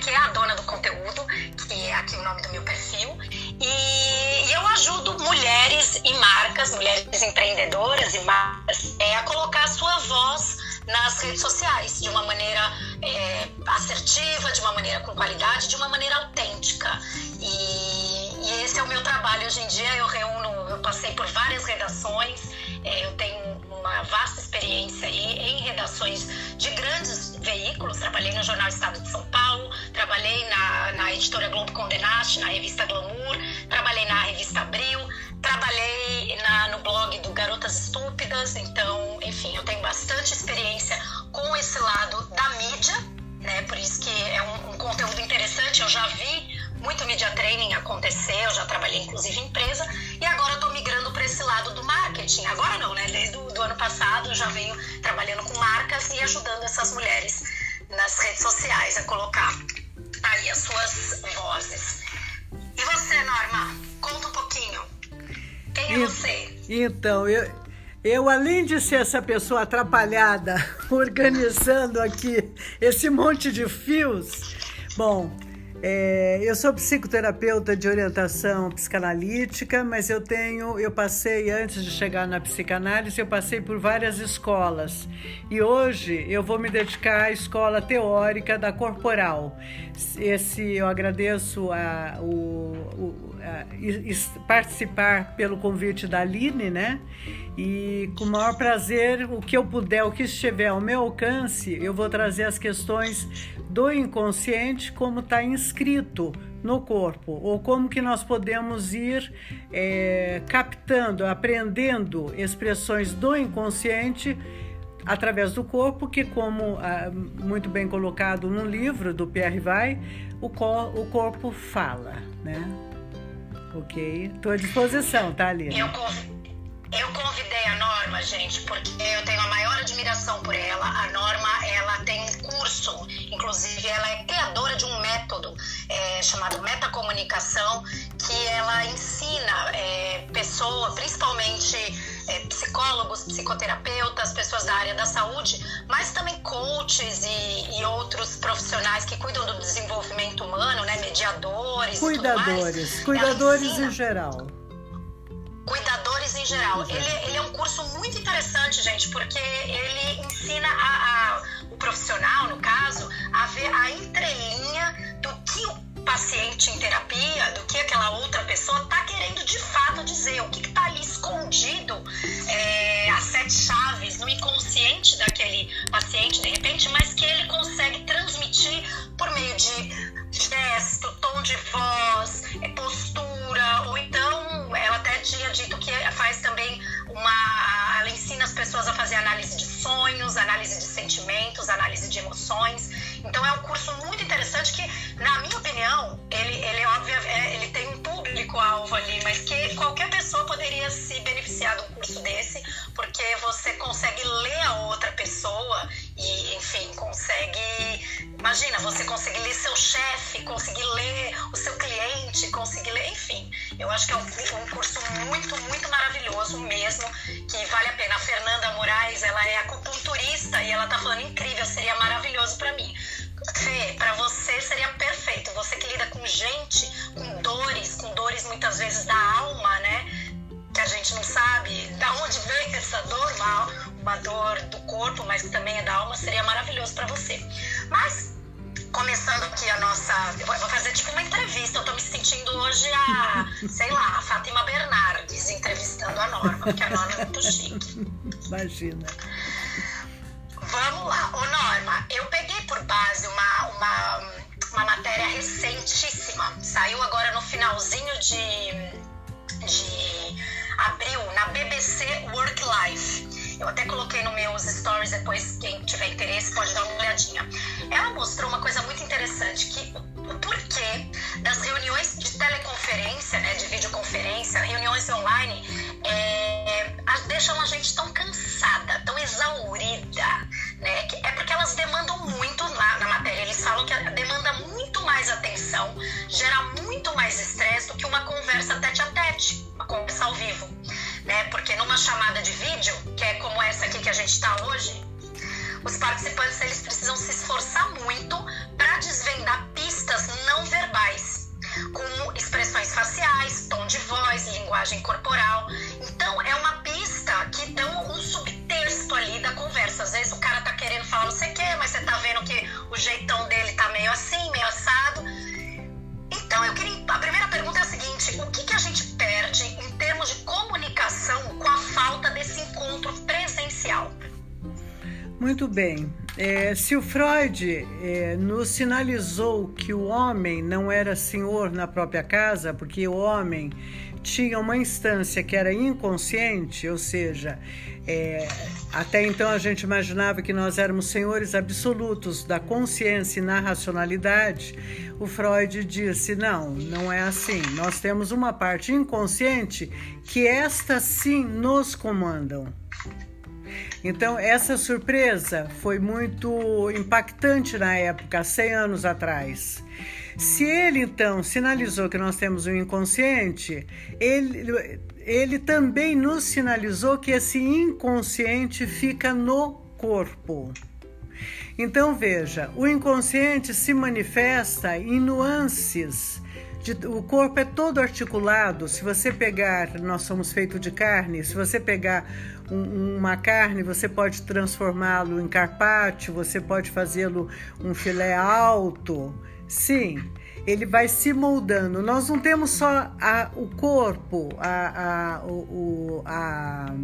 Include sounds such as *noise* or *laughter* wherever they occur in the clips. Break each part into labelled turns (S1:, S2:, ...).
S1: que é a dona do conteúdo, que é aqui o nome do meu perfil. E, eu ajudo mulheres e marcas, mulheres empreendedoras e marcas, é, a colocar a sua voz nas redes sociais de uma maneira é, assertiva, de uma maneira com qualidade, de uma maneira autêntica. E, e, esse é o meu trabalho hoje em dia. Eu reúno, eu passei por várias redações, é, eu tenho uma vasta experiência aí em redações de grandes veículos. Trabalhei no Jornal Estado de São Paulo, trabalhei na, na editora Globo Condenaste, na revista Glamour, trabalhei na revista Abril, trabalhei na, no blog do Garotas Estúpidas. Então, enfim, eu tenho bastante experiência com esse lado da mídia, né? Por isso que é um, um conteúdo interessante. Eu já vi muito media training acontecer, eu já trabalhei inclusive em empresa e agora tô migrando para esse lado do marketing. Agora não, né? Desde o do ano passado eu já venho trabalhando com marcas e ajudando essas mulheres nas redes sociais a colocar aí as suas vozes. E você, Norma? Conta um pouquinho. Quem é e, você?
S2: Então, eu, eu, além de ser essa pessoa atrapalhada, *laughs* organizando aqui esse monte de fios, bom, é, eu sou psicoterapeuta de orientação psicanalítica, mas eu tenho, eu passei antes de chegar na psicanálise, eu passei por várias escolas e hoje eu vou me dedicar à escola teórica da corporal. Esse eu agradeço a, o, o a, participar pelo convite da Aline, né? E com o maior prazer, o que eu puder, o que estiver ao meu alcance, eu vou trazer as questões do inconsciente como está inscrito no corpo ou como que nós podemos ir é, captando, aprendendo expressões do inconsciente através do corpo, que como ah, muito bem colocado no livro do Pierre Vai, o, cor, o corpo fala, né? Ok? Estou à disposição, tá, Aline?
S1: Eu, eu convidei a Norma, gente, porque eu tenho a maior admiração por ela. A Norma, ela tem um curso, inclusive ela é criadora de um método é, chamado metacomunicação, que ela ensina é, pessoas, principalmente é, psicólogos, psicoterapeutas, pessoas da área da saúde, mas também coaches e, e outros profissionais que cuidam do desenvolvimento humano, né, mediadores,
S2: cuidadores, cuidadores em geral.
S1: Cuidadores em geral. Ele, ele, é um curso muito interessante, gente, porque ele ensina a, a, o profissional, no caso, a ver a entrelinha do que o paciente em terapia, do que aquela outra pessoa está querendo de fato dizer, o que está ali escondido, é, as sete chaves no inconsciente daquele paciente, de repente, mas que ele consegue transmitir por meio de gesto, tom de voz, é, postura, ou então ela até tinha dito que faz também uma. Ela ensina as pessoas a fazer análise de sonhos, análise de sentimentos, análise de emoções. Então é um curso muito interessante que, na minha opinião, ele, ele óbvio, é, ele tem um público-alvo ali, mas que qualquer pessoa poderia se beneficiar de um curso desse, porque você consegue ler a outra pessoa e, enfim, consegue. Imagina, você conseguir ler seu chefe, conseguir ler o seu cliente, conseguir ler, enfim. Eu acho que é um, um curso muito, muito maravilhoso mesmo, que vale a pena. A Fernanda Moraes, ela é acupunturista e ela tá falando incrível, seria maravilhoso para mim. Fê, para você seria perfeito. Você que lida com gente, com dores, com dores muitas vezes da alma, né? Que a gente não sabe da onde vem essa dor, uma, uma dor do corpo, mas que também é da alma, seria maravilhoso para você. Mas começando aqui a nossa. Vou fazer tipo uma entrevista. Eu tô me sentindo hoje a, sei lá, a Fátima Bernardes entrevistando a Norma, porque a Norma é muito chique.
S2: Imagina.
S1: Vamos lá. Ô, Norma, eu peguei por base uma, uma, uma matéria recentíssima. Saiu agora no finalzinho de, de abril, na BBC Work Life. Eu até coloquei nos meus stories depois, quem tiver interesse pode dar uma olhadinha. Ela mostrou uma coisa muito interessante, que o porquê das reuniões de teleconferência, né, de videoconferência, reuniões online, é, deixam a gente tão cansada, tão exaurida, né? É porque elas demandam muito na, na matéria. Eles falam que demanda muito mais atenção, gera muito mais estresse do que uma conversa tete a tete, uma conversa ao vivo, né? Porque numa chamada de vídeo, que é como essa aqui que a gente está hoje, os participantes eles precisam se esforçar muito para desvendar pistas não verbais, como expressões faciais, tom de voz, linguagem corporal
S2: Muito bem. É, se o Freud é, nos sinalizou que o homem não era senhor na própria casa, porque o homem tinha uma instância que era inconsciente, ou seja, é, até então a gente imaginava que nós éramos senhores absolutos da consciência e na racionalidade. O Freud disse: não, não é assim. Nós temos uma parte inconsciente que esta sim nos comandam. Então, essa surpresa foi muito impactante na época, 100 anos atrás. Se ele então sinalizou que nós temos um inconsciente, ele, ele também nos sinalizou que esse inconsciente fica no corpo. Então veja, o inconsciente se manifesta em nuances de, o corpo é todo articulado. Se você pegar, nós somos feitos de carne, se você pegar um, uma carne, você pode transformá-lo em carpaccio, você pode fazê-lo um filé alto. Sim, ele vai se moldando. Nós não temos só a, o corpo, a, a, o, a,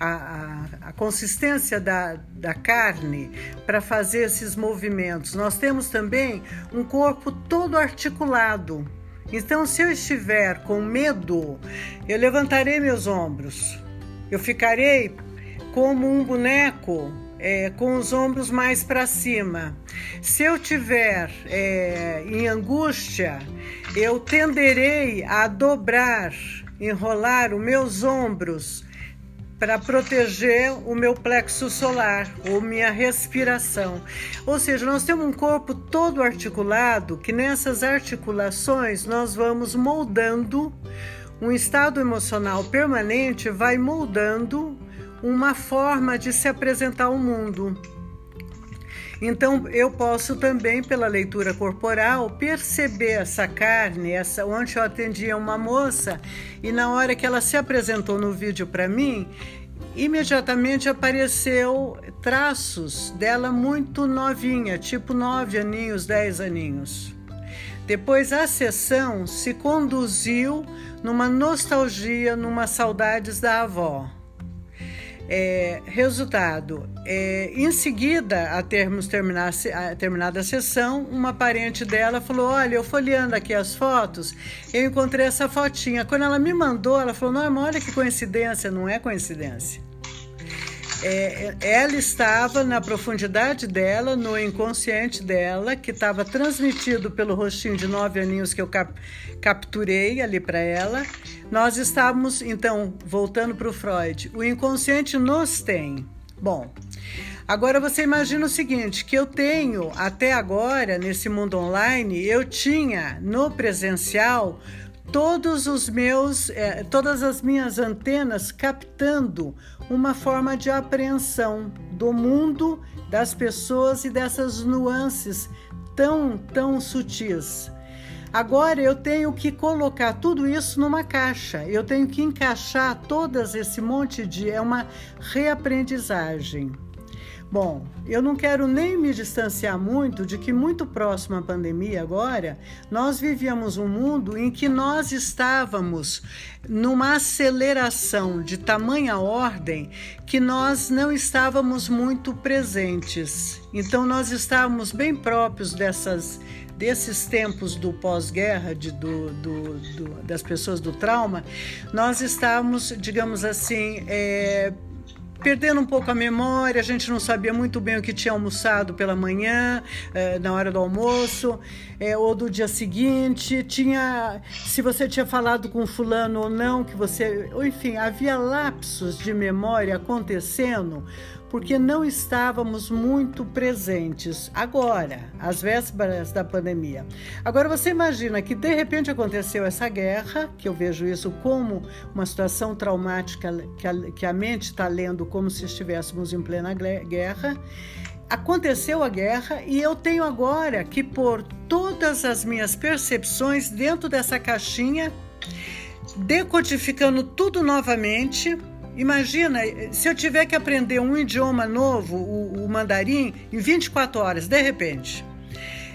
S2: a, a, consistência da, da carne para fazer esses movimentos. Nós temos também um corpo todo articulado. Então, se eu estiver com medo, eu levantarei meus ombros. Eu ficarei como um boneco é, com os ombros mais para cima. Se eu tiver é, em angústia, eu tenderei a dobrar, enrolar os meus ombros para proteger o meu plexo solar ou minha respiração. Ou seja, nós temos um corpo todo articulado que nessas articulações nós vamos moldando um estado emocional permanente, vai moldando uma forma de se apresentar ao mundo. Então eu posso também, pela leitura corporal, perceber essa carne, essa ontem eu atendia uma moça e na hora que ela se apresentou no vídeo para mim, imediatamente apareceu traços dela muito novinha, tipo nove aninhos, dez aninhos. Depois a sessão se conduziu numa nostalgia, numa saudades da avó. É, resultado: é, em seguida, a termos terminar, a, terminada a sessão, uma parente dela falou: Olha, eu folheando aqui as fotos, eu encontrei essa fotinha. Quando ela me mandou, ela falou: Não, olha que coincidência, não é coincidência. É, ela estava na profundidade dela, no inconsciente dela, que estava transmitido pelo rostinho de nove aninhos que eu cap capturei ali para ela. Nós estávamos, então, voltando para o Freud, o inconsciente nos tem. Bom, agora você imagina o seguinte: que eu tenho até agora, nesse mundo online, eu tinha no presencial todos os meus, eh, todas as minhas antenas captando uma forma de apreensão do mundo, das pessoas e dessas nuances tão, tão sutis. Agora eu tenho que colocar tudo isso numa caixa. Eu tenho que encaixar todas esse monte de é uma reaprendizagem. Bom, eu não quero nem me distanciar muito de que, muito próximo à pandemia agora, nós vivíamos um mundo em que nós estávamos numa aceleração de tamanha ordem que nós não estávamos muito presentes. Então, nós estávamos bem próprios dessas desses tempos do pós-guerra, do, do, do, das pessoas do trauma, nós estávamos, digamos assim, é, perdendo um pouco a memória, a gente não sabia muito bem o que tinha almoçado pela manhã, eh, na hora do almoço, eh, ou do dia seguinte, tinha se você tinha falado com fulano ou não, que você, enfim, havia lapsos de memória acontecendo porque não estávamos muito presentes agora, às vésperas da pandemia. Agora você imagina que de repente aconteceu essa guerra, que eu vejo isso como uma situação traumática que a, que a mente está lendo como se estivéssemos em plena guerra. Aconteceu a guerra e eu tenho agora que pôr todas as minhas percepções dentro dessa caixinha decodificando tudo novamente. Imagina, se eu tiver que aprender um idioma novo, o, o mandarim, em 24 horas, de repente.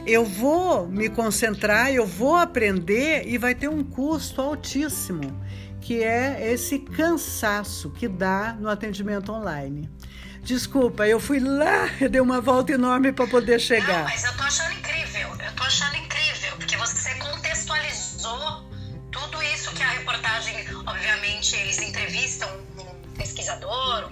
S2: Eu vou me concentrar, eu vou aprender e vai ter um custo altíssimo, que é esse cansaço que dá no atendimento online. Desculpa, eu fui lá, eu *laughs* dei uma volta enorme para poder chegar. Não,
S1: mas eu tô achando incrível, eu tô achando incrível, porque você contextualizou tudo isso que a reportagem, obviamente, eles entrevistam pesquisador,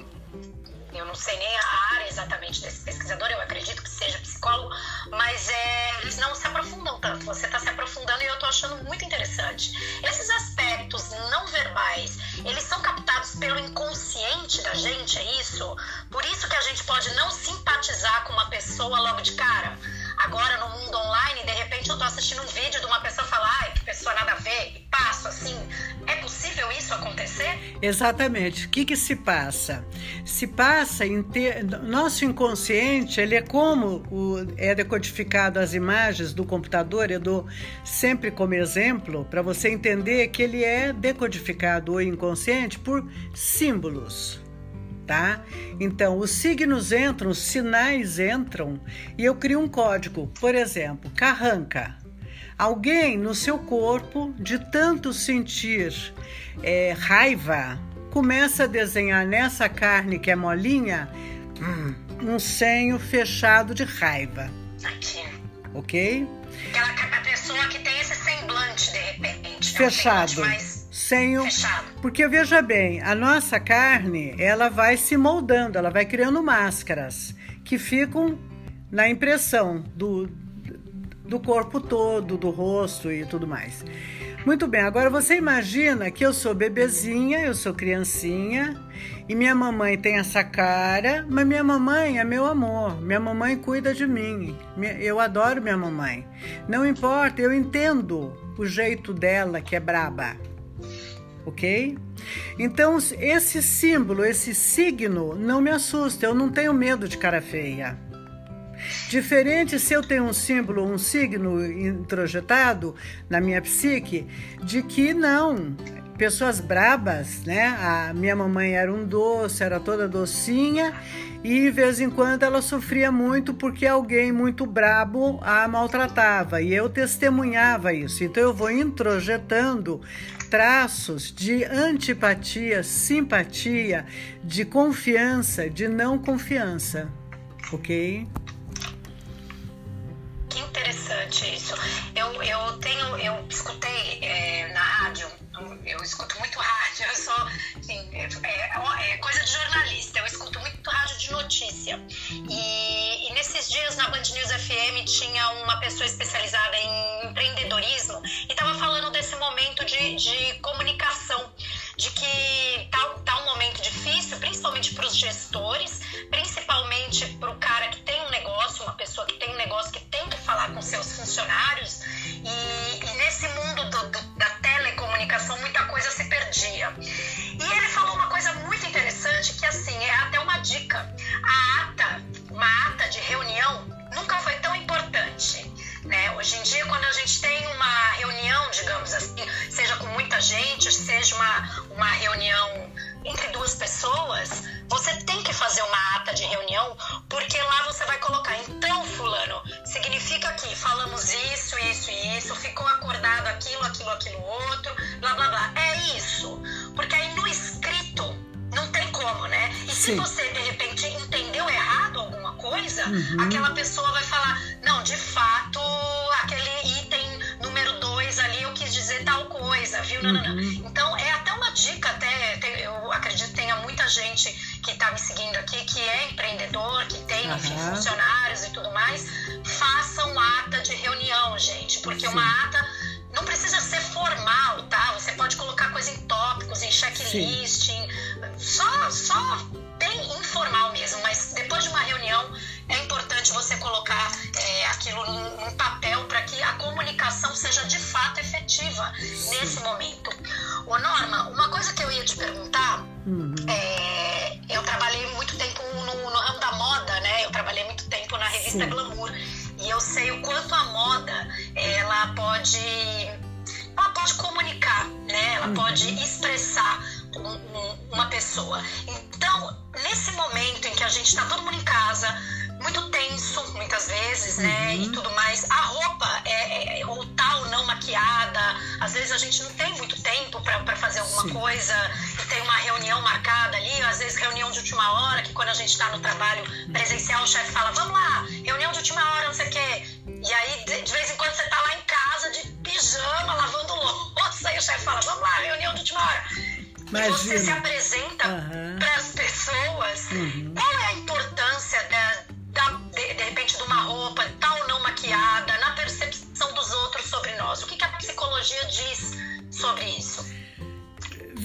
S1: eu não sei nem a área exatamente desse pesquisador, eu acredito que seja psicólogo, mas é, eles não se aprofundam tanto. Você está se aprofundando e eu estou achando muito interessante. Esses aspectos não verbais, eles são captados pelo inconsciente da gente, é isso? Por isso que a gente pode não simpatizar com uma pessoa logo de cara. Agora, no mundo online, de repente eu tô assistindo um vídeo de uma pessoa falar, ai, que pessoa nada a ver, e passo assim. É possível isso acontecer?
S2: Exatamente. O que que se passa? Se passa em ter... Nosso inconsciente, ele é como o... é decodificado as imagens do computador, eu dou sempre como exemplo, para você entender que ele é decodificado o inconsciente por símbolos tá? Então, os signos entram, os sinais entram e eu crio um código. Por exemplo, carranca. Alguém no seu corpo, de tanto sentir é, raiva, começa a desenhar nessa carne que é molinha hum, um senho fechado de raiva.
S1: Aqui.
S2: Ok?
S1: Aquela pessoa que tem esse semblante de repente.
S2: Fechado. É um sem o... Porque veja bem, a nossa carne, ela vai se moldando, ela vai criando máscaras que ficam na impressão do, do corpo todo, do rosto e tudo mais. Muito bem, agora você imagina que eu sou bebezinha, eu sou criancinha e minha mamãe tem essa cara, mas minha mamãe é meu amor, minha mamãe cuida de mim, eu adoro minha mamãe. Não importa, eu entendo o jeito dela que é braba ok? Então, esse símbolo, esse signo não me assusta, eu não tenho medo de cara feia. Diferente se eu tenho um símbolo, um signo introjetado na minha psique, de que não, pessoas brabas, né? A minha mamãe era um doce, era toda docinha e de vez em quando ela sofria muito porque alguém muito brabo a maltratava e eu testemunhava isso. Então eu vou introjetando traços de antipatia, simpatia, de confiança, de não confiança, ok?
S1: Que interessante isso. Eu, eu tenho, eu escutei é, na rádio eu escuto muito rádio, eu sou, assim, é, é, é, coisa de jornalista, eu escuto muito rádio de notícia. E, e, nesses dias na Band News FM tinha uma pessoa especializada em empreendedorismo e estava falando desse momento de, de comunicação, de que tá, tá um momento difícil, principalmente para os gestores, principalmente para o cara que tem um negócio, uma pessoa que tem um negócio que tem que falar com seus funcionários. E, e nesse mundo do, do, da comunicação, muita coisa se perdia. E ele falou uma coisa muito interessante que assim, é até uma dica. A ata, uma ata de reunião nunca foi tão importante. Né? Hoje em dia, quando a gente tem uma reunião, digamos assim, seja com muita gente, seja uma, uma reunião entre duas pessoas, você tem que fazer uma ata de reunião, porque lá você vai colocar, então, fulano, significa que falamos isso, isso e isso, ficou acordado aquilo, aquilo, aquilo outro, Sim. se você de repente entendeu errado alguma coisa, uhum. aquela pessoa vai falar: não, de fato, aquele item número dois ali eu quis dizer tal coisa, viu? Uhum. Não, não, não. Então é até uma dica, até eu acredito que tenha muita gente que está me seguindo aqui que é empreendedor, que tem uhum. enfim, funcionários e tudo mais. Façam ata de reunião, gente, porque Sim. uma ata não precisa ser formal, tá? Você pode colocar coisa em tópicos, em checklist, em, está no trabalho presencial, o chefe fala: vamos lá, reunião de última hora, não sei o quê. E aí, de, vez em quando, você tá lá em casa de pijama, lavando louça, e o chefe fala: vamos lá, reunião de última hora. Imagina. E você se apresenta uhum. para as pessoas. Uhum. Qual é a importância da, da, de, de, repente, de uma roupa tal ou não maquiada, na percepção dos outros sobre nós? O que, que a psicologia diz sobre isso?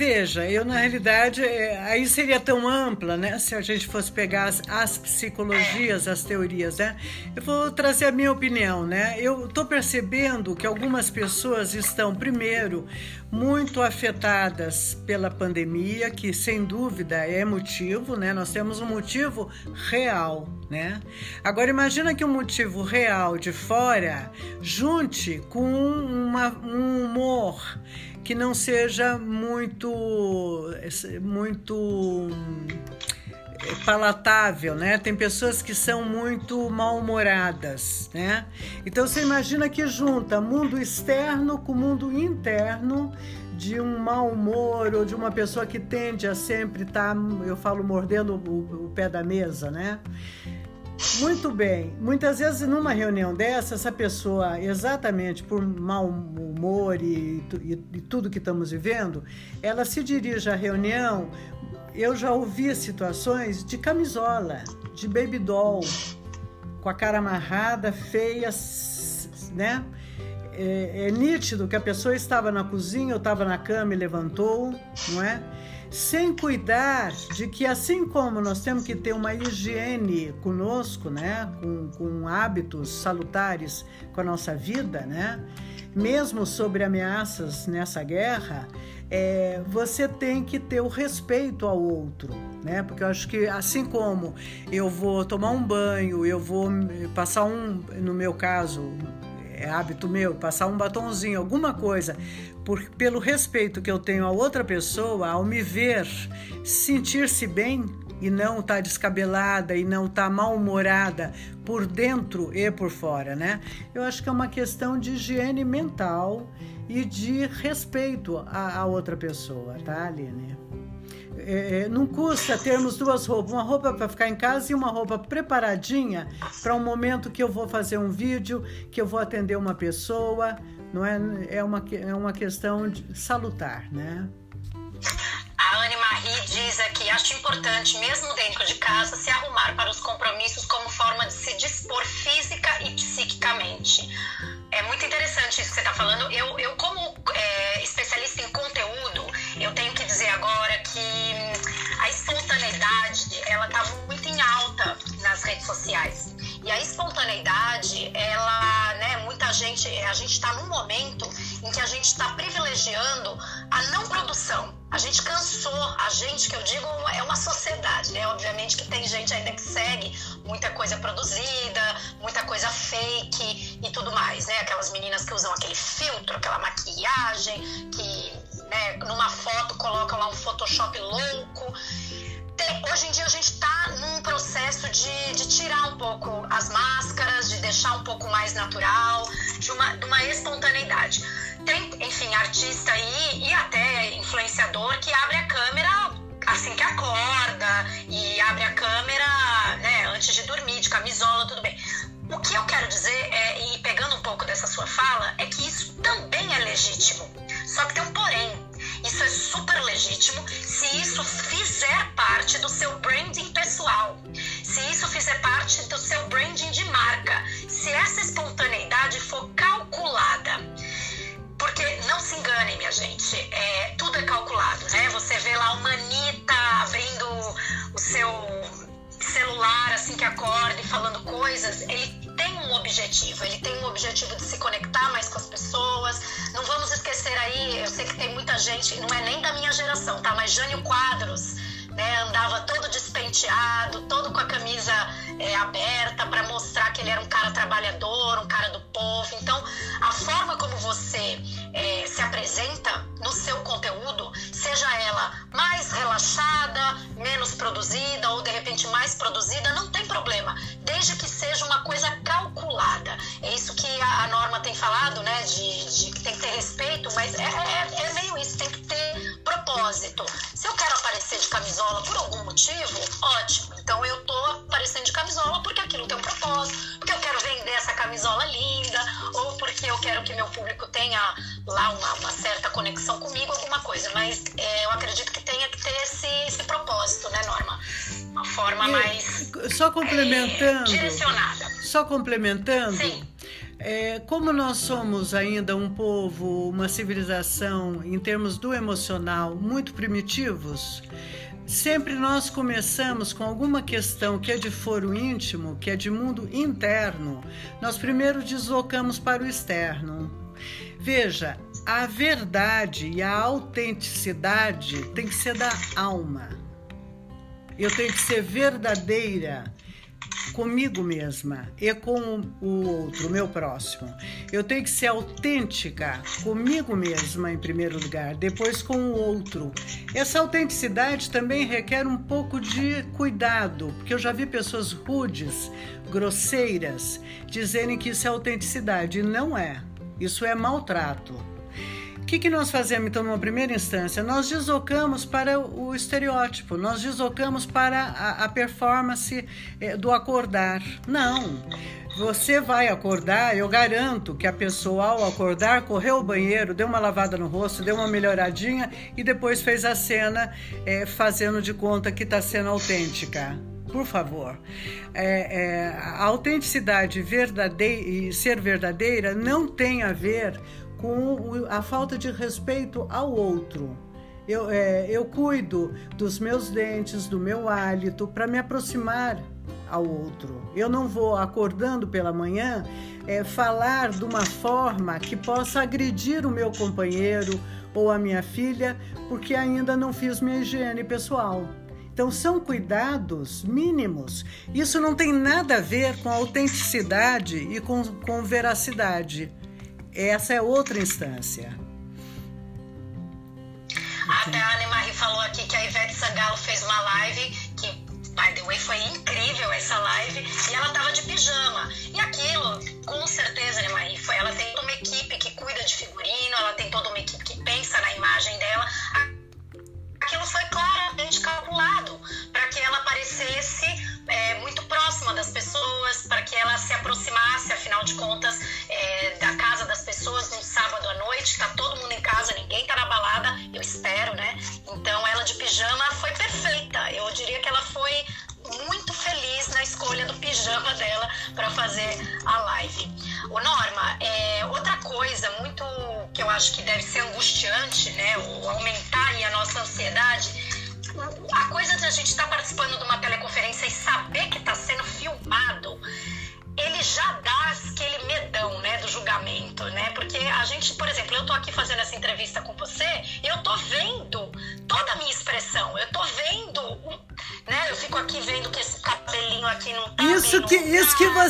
S2: Veja, eu na realidade, é, aí seria tão ampla, né? Se a gente fosse pegar as, as, psicologias, as teorias, né? Eu vou trazer a minha opinião, né? Eu estou percebendo que algumas pessoas estão, primeiro, muito afetadas pela pandemia, que sem dúvida é motivo, né? Nós temos um motivo real, né? Agora imagina que um motivo real de fora junte com uma, um humor que não seja muito muito eh, palatável, né? Tem pessoas que são muito mal-humoradas, né? Então você imagina que junta mundo externo com mundo interno de um mau humor ou de uma pessoa que tende a sempre estar, tá, eu falo, mordendo o, o pé da mesa, né? Muito bem. Muitas vezes numa reunião dessa, essa pessoa, exatamente por mau humor e, e, e tudo que estamos vivendo, ela se dirige à reunião. Eu já ouvi situações de camisola, de baby doll, com a cara amarrada, feia, né? É, é nítido que a pessoa estava na cozinha ou estava na cama e levantou, não é? Sem cuidar de que, assim como nós temos que ter uma higiene conosco, né, com, com hábitos salutares com a nossa vida, né, mesmo sobre ameaças nessa guerra, é, você tem que ter o respeito ao outro, né? Porque eu acho que assim como eu vou tomar um banho, eu vou passar um, no meu caso, é hábito meu, passar um batonzinho, alguma coisa, por, pelo respeito que eu tenho a outra pessoa, ao me ver sentir-se bem e não estar tá descabelada e não estar tá mal-humorada por dentro e por fora, né? Eu acho que é uma questão de higiene mental e de respeito à, outra pessoa, tá, Aline? É, é, não custa termos duas roupas, uma roupa para ficar em casa e uma roupa preparadinha para um momento que eu vou fazer um vídeo, que eu vou atender uma pessoa, não é? É uma, é uma questão salutar, né?
S1: A Anne Marie diz aqui: acho importante, mesmo dentro de casa, se arrumar para os compromissos como forma de se dispor física e psiquicamente. É muito interessante isso que você está falando. Eu, eu como é, especialista em conteúdo, sociais. E a espontaneidade, ela, né, muita gente, a gente está num momento em que a gente está privilegiando a não produção. A gente cansou, a gente que eu digo é uma sociedade, né? Obviamente que tem gente ainda que segue muita coisa produzida, muita coisa fake e tudo mais, né? Aquelas meninas que usam aquele filtro, aquela maquiagem, que né, numa foto colocam lá um Photoshop louco hoje em dia a gente está num processo de, de, tirar um pouco as máscaras, de deixar um pouco mais natural, de uma, de uma espontaneidade. Tem, enfim, artista aí e até influenciador que abre a câmera assim que acorda e abre a câmera né, antes de dormir, de camisola, tudo bem. O que eu quero dizer, é, e pegando um pouco dessa sua fala, legítimo se isso fizer parte do seu branding pessoal, se isso fizer parte do seu branding de marca, se essa espontaneidade for calculada. Porque não se enganem, minha gente, é, tudo é calculado, né? Você vê lá uma Anitta abrindo o seu celular assim que acorda e falando coisas, ele tem um objetivo, ele tem um objetivo de se conectar mais com as pessoas. Não vamos esquecer aí, eu sei que tem muita gente, não é nem da minha geração, tá? Mas Jânio Quadros, né, andava todo despenteado, todo com a camisa é, aberta para mostrar que ele era um cara trabalhador, um cara do povo. Então, a forma como você é, se apresenta no seu conteúdo produzida ou de repente mais produzida, não tem problema, desde que seja uma coisa calculada. É isso que a, a norma tem falado, né? De, de, que tem que ter respeito, mas é, é, é meio isso, tem que ter propósito. Se eu quero aparecer de camisola por algum motivo, ótimo. Então eu tô aparecendo de camisola porque aquilo tem um propósito, porque eu quero vender essa camisola linda, ou porque eu quero que meu público tenha lá uma, uma certa conexão comigo, alguma coisa. Mas é, eu acredito que tenha que ter esse, esse propósito, né, Norma? Uma forma e, mais.
S2: Só complementando.
S1: É, direcionada.
S2: Só complementando. Sim. É, como nós somos ainda um povo, uma civilização, em termos do emocional, muito primitivos, sempre nós começamos com alguma questão que é de foro íntimo, que é de mundo interno, nós primeiro deslocamos para o externo. Veja, a verdade e a autenticidade tem que ser da alma. Eu tenho que ser verdadeira comigo mesma e com o outro, o meu próximo. Eu tenho que ser autêntica comigo mesma em primeiro lugar, depois com o outro. Essa autenticidade também requer um pouco de cuidado, porque eu já vi pessoas rudes, grosseiras, dizerem que isso é autenticidade e não é. Isso é maltrato que, que nós fazemos então numa primeira instância? Nós deslocamos para o estereótipo, nós deslocamos para a, a performance eh, do acordar. Não. Você vai acordar, eu garanto que a pessoa ao acordar correu ao banheiro, deu uma lavada no rosto, deu uma melhoradinha e depois fez a cena eh, fazendo de conta que está sendo autêntica por favor. É, é, a autenticidade verdadeira e ser verdadeira não tem a ver com a falta de respeito ao outro. Eu, é, eu cuido dos meus dentes, do meu hálito, para me aproximar ao outro. Eu não vou acordando pela manhã é, falar de uma forma que possa agredir o meu companheiro ou a minha filha, porque ainda não fiz minha higiene pessoal. Então, são cuidados mínimos. Isso não tem nada a ver com autenticidade e com, com veracidade. Essa é outra instância.
S1: Até a Anne Marie falou aqui que a Ivete Sangalo fez uma live que, by the way, foi incrível essa live e ela tava de pijama. E aquilo, com certeza, Anne Marie, foi, ela tem toda uma equipe que cuida de figurino, ela tem toda uma equipe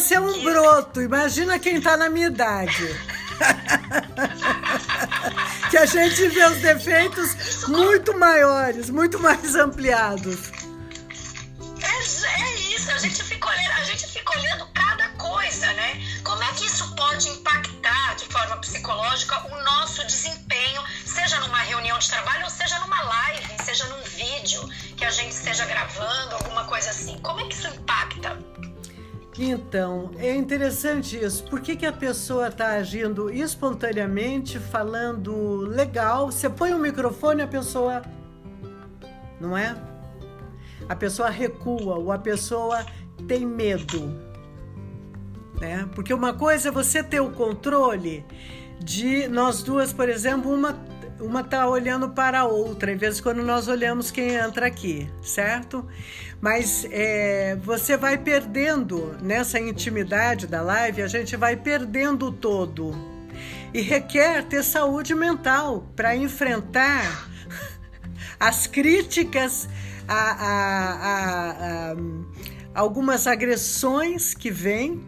S1: você
S2: é um que... broto. Imagina quem tá na minha idade. *laughs* que a gente vê os defeitos muito maiores, muito mais ampliados. Interessante isso. Por que, que a pessoa está agindo espontaneamente, falando legal? Você põe o um microfone, a pessoa. Não é? A pessoa recua, ou a pessoa tem medo. Né? Porque uma coisa é você ter o controle de nós duas, por exemplo, uma uma tá olhando para a outra, em vez de quando nós olhamos quem entra aqui, certo? Mas é, você vai perdendo nessa intimidade da live, a gente vai perdendo o todo. E requer ter saúde mental para enfrentar *laughs* as críticas, a, a, a algumas agressões que vêm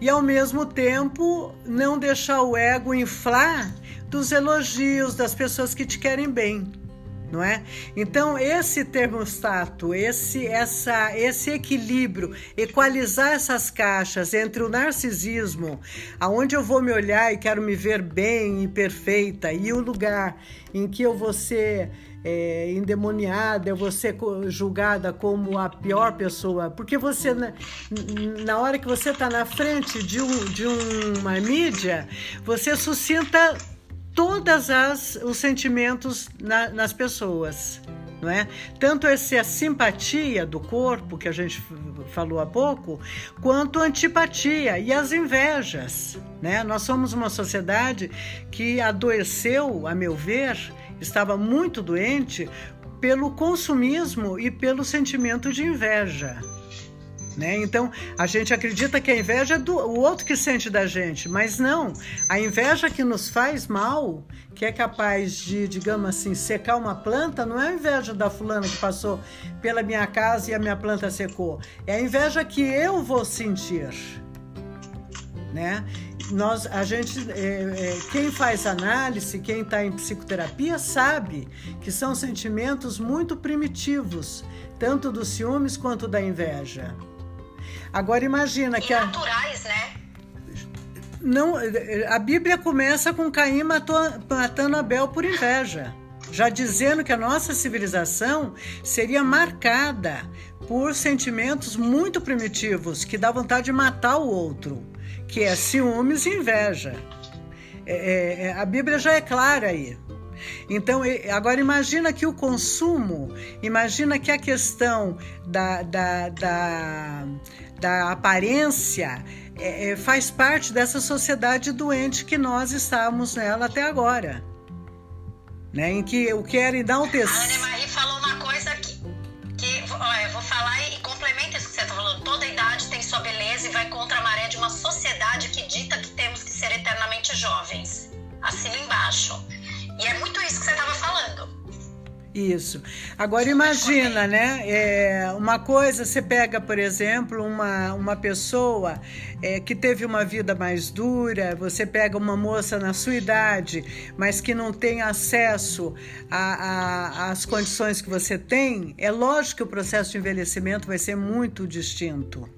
S2: e ao mesmo tempo não deixar o ego inflar dos elogios das pessoas que te querem bem. não é? Então esse termostato, esse essa esse equilíbrio, equalizar essas caixas entre o narcisismo, aonde eu vou me olhar e quero me ver bem e perfeita, e o lugar em que eu vou ser é, endemoniada, eu vou ser julgada como a pior pessoa, porque você na, na hora que você está na frente de, um, de uma mídia, você suscita todas as os sentimentos na, nas pessoas, não é? Tanto essa simpatia do corpo que a gente falou há pouco, quanto a antipatia e as invejas, né? Nós somos uma sociedade que adoeceu, a meu ver, estava muito doente pelo consumismo e pelo sentimento de inveja. Né? Então a gente acredita que a inveja é do o outro que sente da gente, mas não. A inveja que nos faz mal, que é capaz de, digamos assim, secar uma planta, não é a inveja da fulana que passou pela minha casa e a minha planta secou. É a inveja que eu vou sentir. Né? Nós, a gente, é, é, quem faz análise, quem está em psicoterapia, sabe que são sentimentos muito primitivos, tanto dos ciúmes quanto da inveja. Agora imagina que
S1: a naturais, né?
S2: Não, a Bíblia começa com Caim matou, matando Abel por inveja, já dizendo que a nossa civilização seria marcada por sentimentos muito primitivos que dá vontade de matar o outro, que é ciúmes e inveja. É, é, é a Bíblia já é clara aí. Então, agora imagina que o consumo, imagina que a questão da, da, da, da aparência é, é, faz parte dessa sociedade doente que nós estamos nela até agora. Né? Em que o querem dar um
S1: tecido. A Ana Marie falou uma coisa que, que vou falar e complementa isso que você está falando. Toda idade tem sua beleza e vai contra a maré de uma sociedade que dita que temos que ser eternamente jovens. Assina embaixo. E é muito isso que você estava falando.
S2: Isso. Agora imagina, né? É, uma coisa, você pega, por exemplo, uma, uma pessoa é, que teve uma vida mais dura, você pega uma moça na sua idade, mas que não tem acesso às condições que você tem, é lógico que o processo de envelhecimento vai ser muito distinto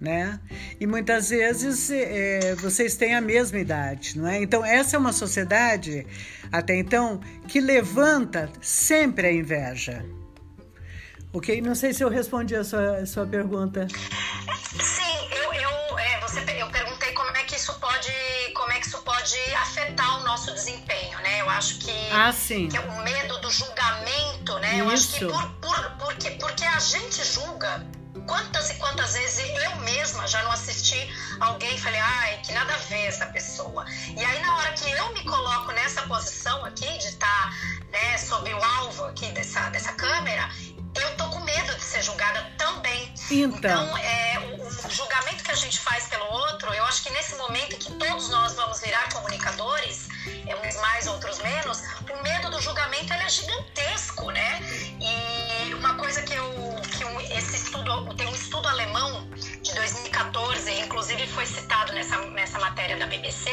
S2: né? E muitas vezes é, vocês têm a mesma idade, não é? Então essa é uma sociedade até então que levanta sempre a inveja. Ok? Não sei se eu respondi a sua, a sua pergunta.
S1: Sim, eu, eu, é, você, eu perguntei como é que isso pode, como é que isso pode afetar o nosso desempenho, né? Eu acho que,
S2: ah, sim.
S1: que é o medo do julgamento, né? Isso. Eu acho que por, por, porque, porque a gente julga Quantas e quantas vezes eu mesma já não assisti alguém e falei, ai, que nada a ver essa pessoa. E aí, na hora que eu me coloco nessa posição aqui, de estar tá, né, sob o alvo aqui dessa, dessa câmera, eu tô com medo de ser julgada também.
S2: Então,
S1: então é, o, o, julgamento que a gente faz pelo outro, eu acho que nesse momento que todos nós vamos virar comunicadores, uns mais, outros menos, o medo do julgamento é gigantesco, né? Estudo, tem um estudo alemão de 2014, inclusive foi citado nessa, nessa matéria da BBC,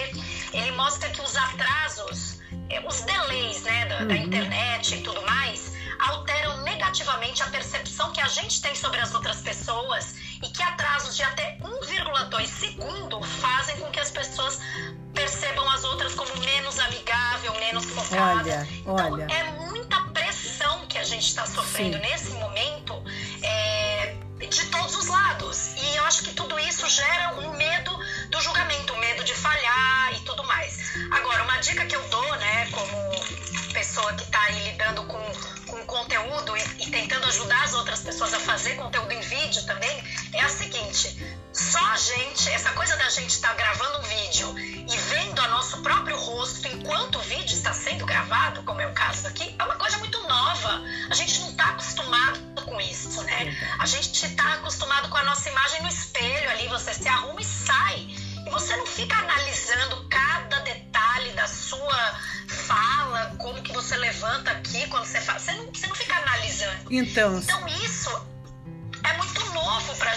S1: ele mostra que os atrasos, é, os delays né, da, uhum. da internet e tudo mais, alteram negativamente a percepção que a gente tem sobre as outras pessoas e que atrasos de até 1,2 segundo fazem com que as pessoas percebam as outras como menos amigável, menos focada.
S2: Olha, então, olha.
S1: é muita pressão que a gente está sofrendo Sim. nesse momento de todos os lados. E eu acho que tudo isso gera um medo do julgamento, um medo de falhar e tudo mais. Agora, uma dica que eu dou, né, como pessoa que está aí lidando com, com conteúdo e, e tentando ajudar as outras pessoas a fazer conteúdo em vídeo também, é a seguinte: só a gente, essa coisa da gente estar tá gravando um vídeo e vendo a nosso próprio rosto enquanto o vídeo está sendo gravado, como é o caso aqui, é uma coisa muito nova. A gente não está acostumado com isso, né? A gente está acostumado com a nossa imagem no espelho ali, você se arruma e sai. E você não fica analisando cada detalhe da sua fala, como que você levanta aqui quando você fala. Você não, você não fica analisando.
S2: Então,
S1: então isso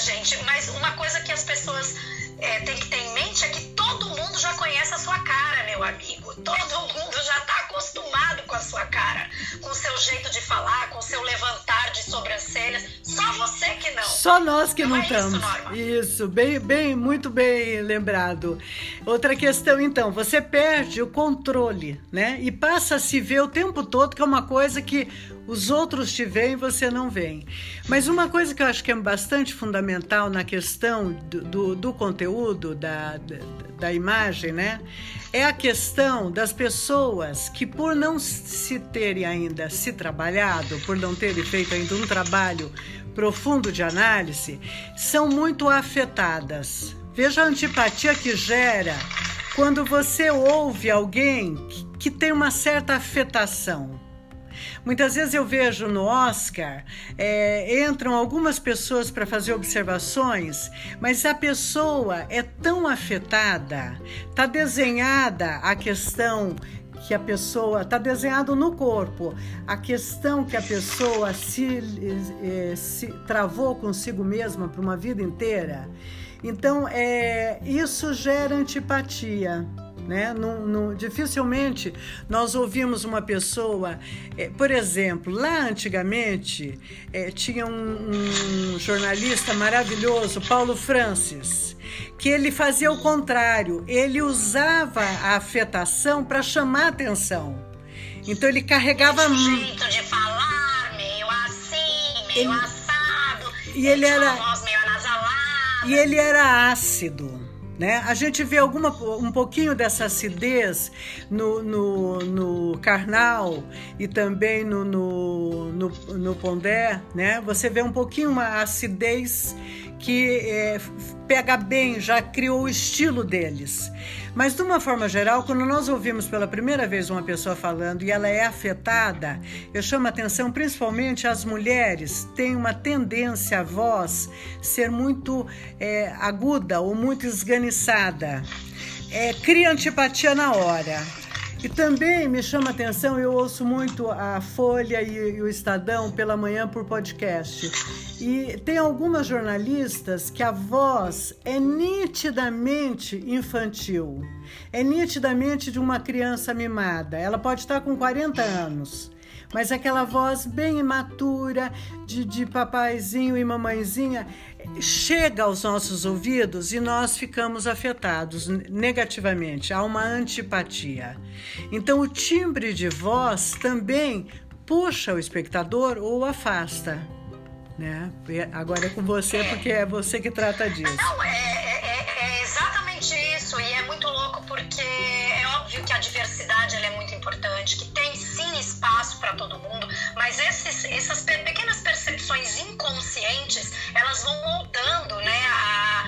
S1: gente, mas uma coisa que as pessoas é, têm que ter em mente é que todo mundo já conhece a sua cara, meu amigo. Todo mundo já está acostumado a sua cara, com o seu jeito de falar, com o seu levantar de sobrancelhas. Só você que não.
S2: Só nós que não,
S1: não
S2: é estamos. Isso, isso, bem, bem, muito bem lembrado. Outra questão, então, você perde o controle, né? E passa a se ver o tempo todo, que é uma coisa que os outros te veem, você não vem. Mas uma coisa que eu acho que é bastante fundamental na questão do, do, do conteúdo, da, da, da imagem, né? É a questão das pessoas que, por não se terem ainda se trabalhado, por não terem feito ainda um trabalho profundo de análise, são muito afetadas. Veja a antipatia que gera quando você ouve alguém que, que tem uma certa afetação. Muitas vezes eu vejo no Oscar, é, entram algumas pessoas para fazer observações, mas a pessoa é tão afetada, está desenhada a questão que a pessoa está desenhado no corpo, a questão que a pessoa se, é, se travou consigo mesma por uma vida inteira. Então, é, isso gera antipatia. Né? Dificilmente nós ouvimos uma pessoa, é, por exemplo, lá antigamente é, tinha um, um, jornalista maravilhoso, Paulo Francis, que ele fazia o contrário, ele usava a afetação para chamar atenção. Então ele carregava.
S1: Esse jeito de falar, meio assim, meio ele, assado.
S2: E ele, ele era. E ele era ácido. Né? A gente vê alguma, um pouquinho dessa acidez no, no, no carnal e também no, no, no, no pondé. Né? Você vê um pouquinho uma acidez que é, pega bem, já criou o estilo deles. Mas de uma forma geral, quando nós ouvimos pela primeira vez uma pessoa falando e ela é afetada, eu chamo a atenção principalmente as mulheres têm uma tendência a voz ser muito é, aguda ou muito esganiçada. É, cria antipatia na hora. E também me chama atenção, eu ouço muito a Folha e, e, o Estadão pela manhã por podcast. E tem algumas jornalistas que a voz é nitidamente infantil, é nitidamente de uma criança mimada. Ela pode estar com 40 anos mas aquela voz bem imatura de, de papaizinho e mamãezinha chega aos nossos ouvidos e nós ficamos afetados negativamente, há uma antipatia. Então, o timbre de voz também puxa o espectador ou afasta. Né? Agora é com você, porque é você que trata disso.
S1: Não, é, é, é exatamente isso, e é muito louco porque é óbvio que a diversidade é muito importante, para todo mundo, mas esses, essas pequenas percepções inconscientes elas vão moldando, né? A,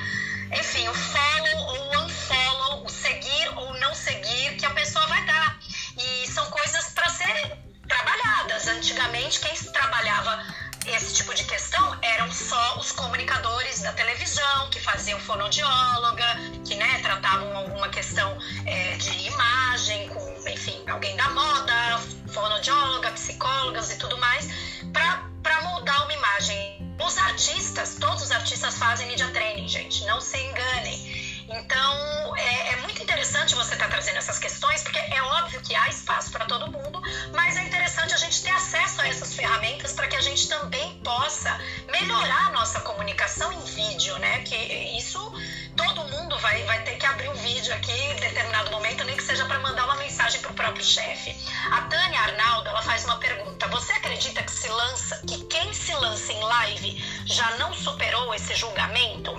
S1: enfim, o follow ou unfollow, o seguir ou não seguir que a pessoa vai dar. E são coisas para serem trabalhadas. Antigamente, quem trabalhava esse tipo de questão eram só os comunicadores da televisão que faziam fonoaudióloga, que né, tratavam alguma questão é, de imagem, com, enfim, alguém da moda, fonoaudióloga, psicólogas e tudo mais, para moldar uma imagem os artistas, todos os artistas fazem media training, gente, não se enganem. Então, é, é muito interessante você estar tá trazendo essas questões, porque é óbvio que há espaço para todo mundo, mas é interessante a gente ter acesso a essas ferramentas para que a gente também possa melhorar a nossa comunicação em vídeo, né? Que isso todo mundo vai, vai ter que abrir um vídeo aqui em determinado momento, nem que seja para mandar uma mensagem para o próprio chefe. A Tânia Arnaldo, ela faz uma pergunta. Você acredita que se lança, que quem se lança em live já não superou esse julgamento?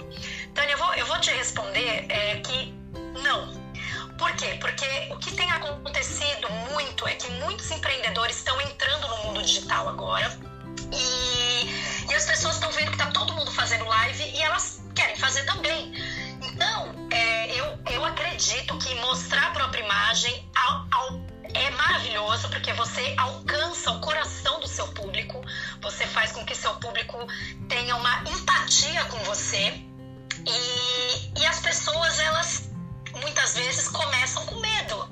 S1: Tânia, eu vou, eu vou te responder é, que não. Por quê? Porque o que tem acontecido muito é que muitos empreendedores estão entrando no mundo digital agora e, e as pessoas estão vendo que está todo mundo fazendo live e elas querem fazer também. Então, é, eu, eu acredito que mostrar a própria imagem ao, ao, é maravilhoso porque você alcança o coração do seu público, você faz com que seu público tenha uma empatia com você e, e as pessoas, elas muitas vezes começam com medo.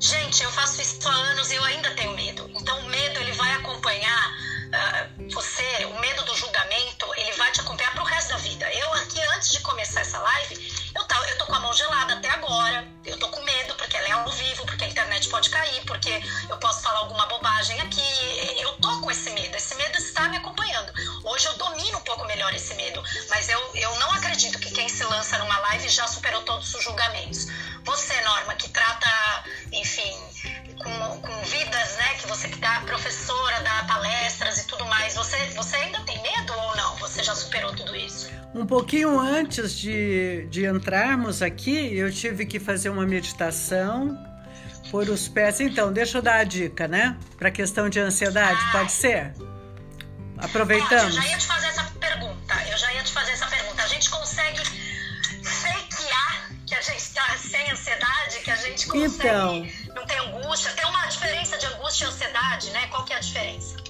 S1: Gente, eu faço isso há anos e eu ainda tenho medo. Então, o medo ele vai acompanhar uh, você, o medo do julgamento, ele vai te acompanhar pro resto da vida. Eu aqui, antes de começar essa live, eu, tá, eu tô com a mão gelada até agora. Eu tô com medo, porque ela é ao vivo, porque a internet pode cair, porque eu posso falar alguma bobagem aqui. Eu tô com esse medo. Esse medo está me acompanhando. Hoje eu domino um pouco melhor esse medo. Mas eu, eu não acredito que quem se lança numa live já superou todos os julgamentos.
S2: Um pouquinho antes de, de entrarmos aqui, eu tive que fazer uma meditação por os pés. Então, deixa eu dar a dica, né? Para questão de ansiedade, ah, pode ser? Aproveitamos.
S1: Pode, eu já ia te fazer essa pergunta. Eu já ia te fazer essa pergunta. A gente consegue fakear que a gente está sem ansiedade, que a gente consegue então, não tem angústia? Tem uma diferença de angústia e ansiedade, né? Qual que é a diferença?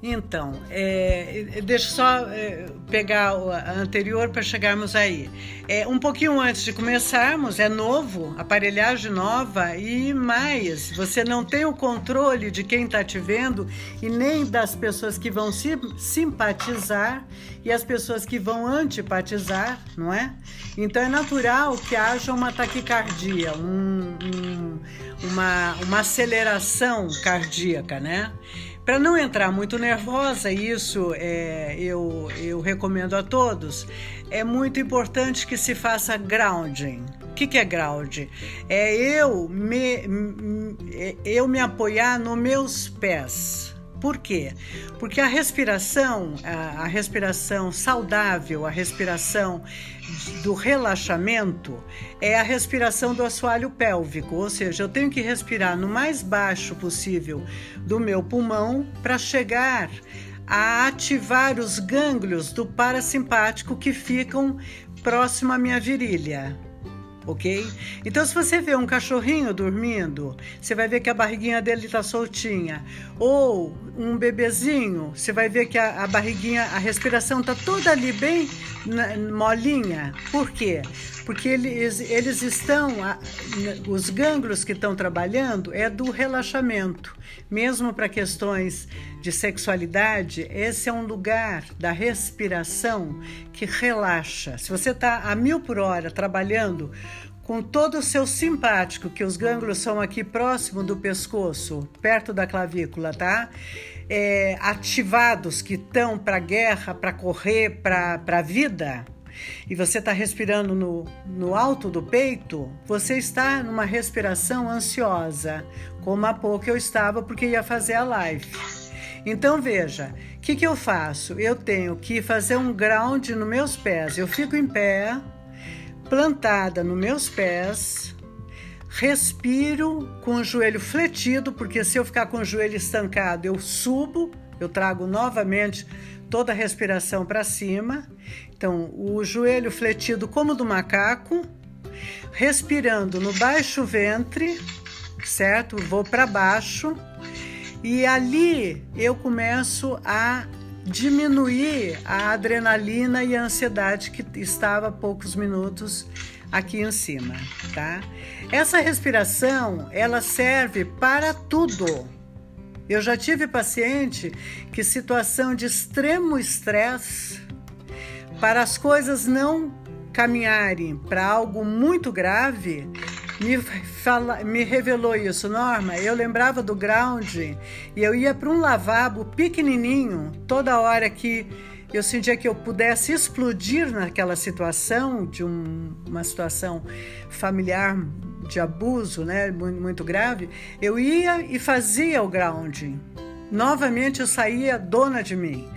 S2: Então, é, deixa eu só é, pegar a anterior para chegarmos aí. É, um pouquinho antes de começarmos, é novo, aparelhagem nova e mais, você não tem o controle de quem está te vendo e nem das pessoas que vão se, simpatizar e as pessoas que vão antipatizar, não é? Então é natural que haja uma taquicardia, um, um, uma, uma aceleração cardíaca, né? Para não entrar muito nervosa, isso é, eu, eu recomendo a todos, é muito importante que se faça grounding. O que, que é grounding? É eu me, é eu me apoiar nos meus pés. Por quê? Porque a respiração, a, a respiração saudável, a respiração do relaxamento é a respiração do assoalho pélvico, ou seja, eu tenho que respirar no mais baixo possível do meu pulmão para chegar a ativar os gânglios do parasimpático que ficam próximo à minha virilha ok? Então, se você vê um cachorrinho dormindo, você vai ver que a barriguinha dele está soltinha. Ou um bebezinho, você vai ver que a, a barriguinha, a respiração está toda ali bem na, molinha. Por quê? Porque eles, eles estão, os gânglios que estão trabalhando é do relaxamento. Mesmo para questões de sexualidade, esse é um lugar da respiração que relaxa. Se você está a mil por hora trabalhando com todo o seu simpático, que os gânglios são aqui próximo do pescoço, perto da clavícula, tá? É, ativados que estão para guerra, para correr, para a vida, e você está respirando no, no alto do peito, você está numa respiração ansiosa, como há pouco eu estava porque ia fazer a live. Então veja, o que, que eu faço? Eu tenho que fazer um ground nos meus pés. Eu fico em pé, plantada nos meus pés, respiro com o joelho fletido, porque se eu ficar com o joelho estancado, eu subo, eu trago novamente toda a respiração para cima. Então, o joelho fletido como do macaco, respirando no baixo ventre, certo? Vou para baixo e ali eu começo a diminuir a adrenalina e a ansiedade que estava há poucos minutos aqui em cima, tá? Essa respiração, ela serve para tudo. Eu já tive paciente que situação de extremo estresse para as coisas não caminharem para algo muito grave, me, fala, me revelou isso, Norma. Eu lembrava do ground e eu ia para um lavabo pequenininho toda hora que eu sentia que eu pudesse explodir naquela situação de um, uma situação familiar de abuso, né, muito, grave. Eu ia e fazia o grounding. Novamente eu saía dona de mim.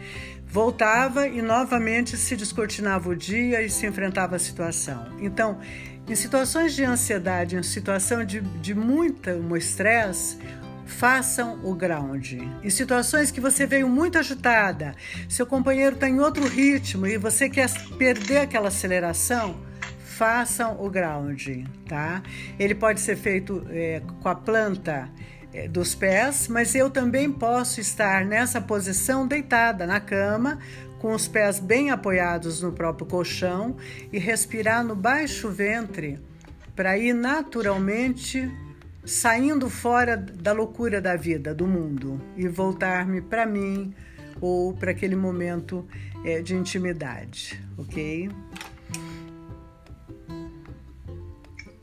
S2: Voltava e novamente se descortinava o dia e se enfrentava a situação. Então, em situações de ansiedade, em situação de, de muito estresse, façam o ground. Em situações que você veio muito agitada, seu companheiro está em outro ritmo e você quer perder aquela aceleração, façam o ground, tá? Ele pode ser feito é, com a planta é, dos pés, mas eu também posso estar nessa posição deitada na cama com os pés bem apoiados no próprio colchão e respirar no baixo ventre para ir naturalmente saindo fora da loucura da vida, do mundo e voltar-me para mim ou para aquele momento é, de intimidade, ok?